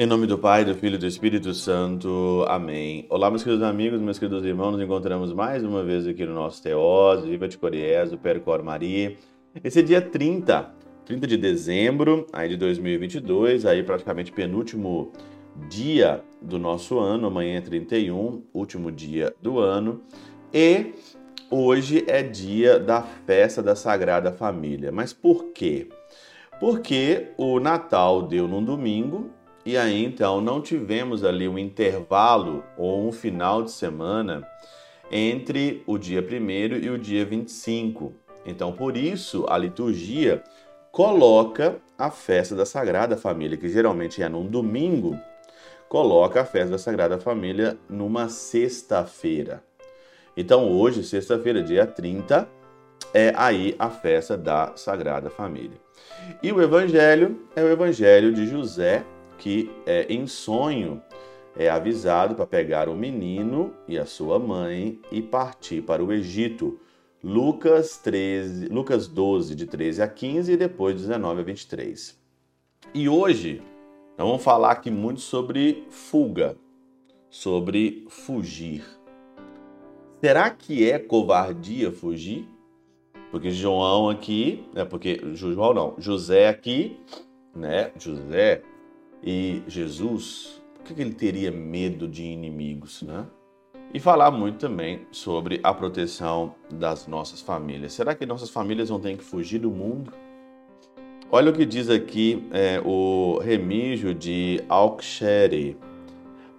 Em nome do Pai, do Filho e do Espírito Santo. Amém. Olá, meus queridos amigos, meus queridos irmãos. Nos encontramos mais uma vez aqui no nosso Teós, Viva de Coriés, o Percor Maria. Esse é dia 30, 30 de dezembro aí de 2022, aí praticamente penúltimo dia do nosso ano. Amanhã é 31, último dia do ano. E hoje é dia da festa da Sagrada Família. Mas por quê? Porque o Natal deu num domingo e aí então não tivemos ali um intervalo ou um final de semana entre o dia 1 e o dia 25. Então, por isso, a liturgia coloca a festa da Sagrada Família, que geralmente é num domingo, coloca a festa da Sagrada Família numa sexta-feira. Então, hoje, sexta-feira, dia 30, é aí a festa da Sagrada Família. E o evangelho é o evangelho de José que é, em sonho é avisado para pegar o menino e a sua mãe e partir para o Egito. Lucas 13, Lucas 12 de 13 a 15 e depois 19 a 23. E hoje nós vamos falar aqui muito sobre fuga, sobre fugir. Será que é covardia fugir? Porque João aqui, é porque João não, José aqui, né? José e Jesus, por que ele teria medo de inimigos, né? E falar muito também sobre a proteção das nossas famílias. Será que nossas famílias não têm que fugir do mundo? Olha o que diz aqui é, o Remígio de Alkshere.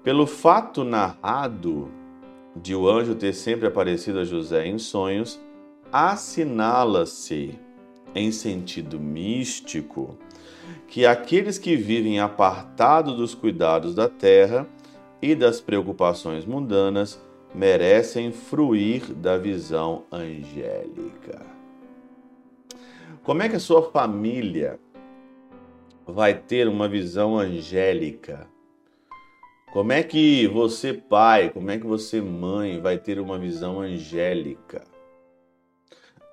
Pelo fato narrado de o anjo ter sempre aparecido a José em sonhos, assinala-se, em sentido místico, que aqueles que vivem apartados dos cuidados da terra e das preocupações mundanas merecem fruir da visão angélica. Como é que a sua família vai ter uma visão angélica? Como é que você, pai, como é que você, mãe, vai ter uma visão angélica?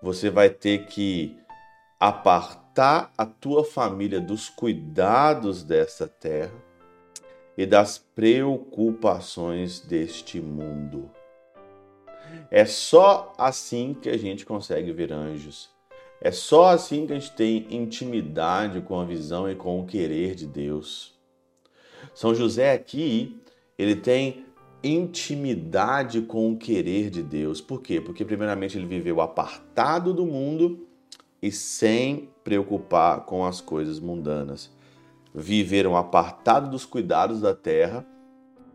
Você vai ter que apartar a tua família dos cuidados desta terra e das preocupações deste mundo. É só assim que a gente consegue ver anjos. É só assim que a gente tem intimidade com a visão e com o querer de Deus. São José aqui, ele tem intimidade com o querer de Deus. Por quê? Porque primeiramente ele viveu apartado do mundo e sem preocupar com as coisas mundanas. Viveram apartado dos cuidados da terra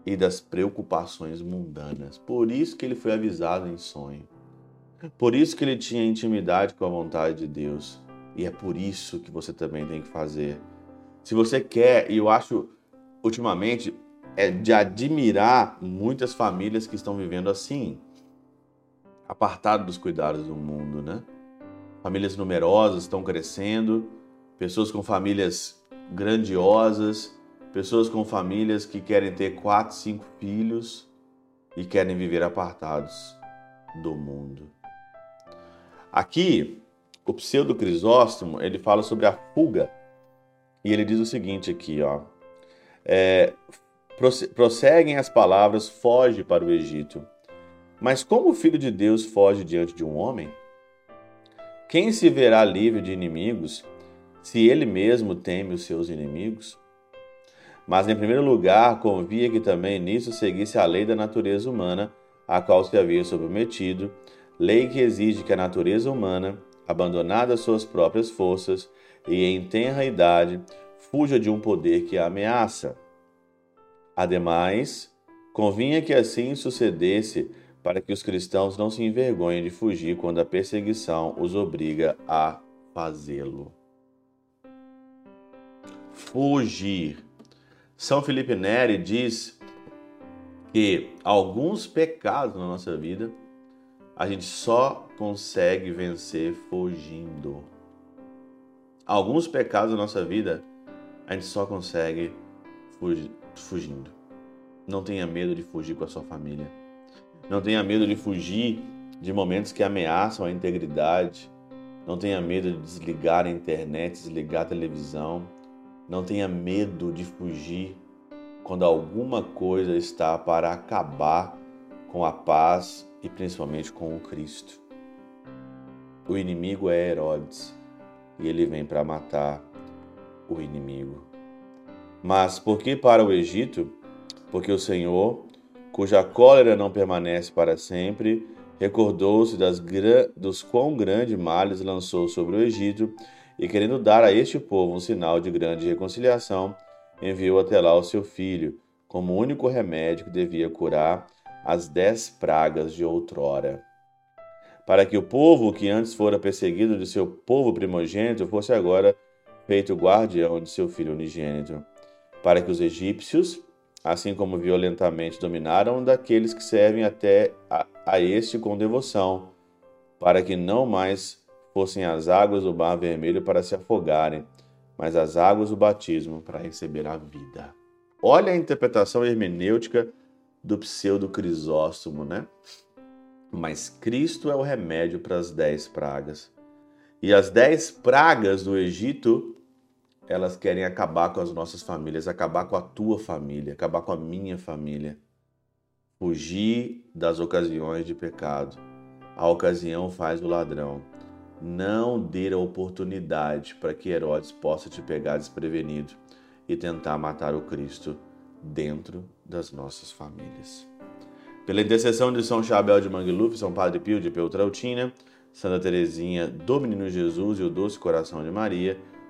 e das preocupações mundanas. Por isso que ele foi avisado em sonho. Por isso que ele tinha intimidade com a vontade de Deus. E é por isso que você também tem que fazer. Se você quer, e eu acho ultimamente é de admirar muitas famílias que estão vivendo assim, apartado dos cuidados do mundo, né? Famílias numerosas estão crescendo, pessoas com famílias grandiosas, pessoas com famílias que querem ter quatro, cinco filhos e querem viver apartados do mundo. Aqui, o pseudo Crisóstomo ele fala sobre a fuga e ele diz o seguinte aqui, ó. É, prosseguem as palavras, foge para o Egito. Mas como o Filho de Deus foge diante de um homem? Quem se verá livre de inimigos se ele mesmo teme os seus inimigos? Mas, em primeiro lugar, convia que também nisso seguisse a lei da natureza humana, a qual se havia submetido, lei que exige que a natureza humana, abandonada suas próprias forças e em tenra idade, fuja de um poder que a ameaça. Ademais, convinha que assim sucedesse para que os cristãos não se envergonhem de fugir quando a perseguição os obriga a fazê-lo. Fugir. São Felipe Neri diz que alguns pecados na nossa vida a gente só consegue vencer fugindo. Alguns pecados na nossa vida a gente só consegue fugindo. Não tenha medo de fugir com a sua família. Não tenha medo de fugir de momentos que ameaçam a integridade. Não tenha medo de desligar a internet, desligar a televisão. Não tenha medo de fugir quando alguma coisa está para acabar com a paz e principalmente com o Cristo. O inimigo é Herodes e ele vem para matar o inimigo. Mas por que para o Egito? Porque o Senhor, cuja cólera não permanece para sempre, recordou-se dos quão grande males lançou sobre o Egito e, querendo dar a este povo um sinal de grande reconciliação, enviou até lá o seu filho, como único remédio que devia curar as dez pragas de outrora. Para que o povo que antes fora perseguido de seu povo primogênito fosse agora feito guardião de seu filho unigênito. Para que os egípcios, assim como violentamente dominaram daqueles que servem até a, a este com devoção, para que não mais fossem as águas do mar vermelho para se afogarem, mas as águas do batismo para receber a vida. Olha a interpretação hermenêutica do pseudo Crisóstomo, né? Mas Cristo é o remédio para as dez pragas. E as dez pragas do Egito, elas querem acabar com as nossas famílias, acabar com a tua família, acabar com a minha família. Fugir das ocasiões de pecado. A ocasião faz o ladrão. Não dê a oportunidade para que Herodes possa te pegar desprevenido e tentar matar o Cristo dentro das nossas famílias. Pela intercessão de São Chabel de Mangluf, São Padre Pio de Peltrautina, Santa Teresinha do Menino Jesus e o Doce Coração de Maria,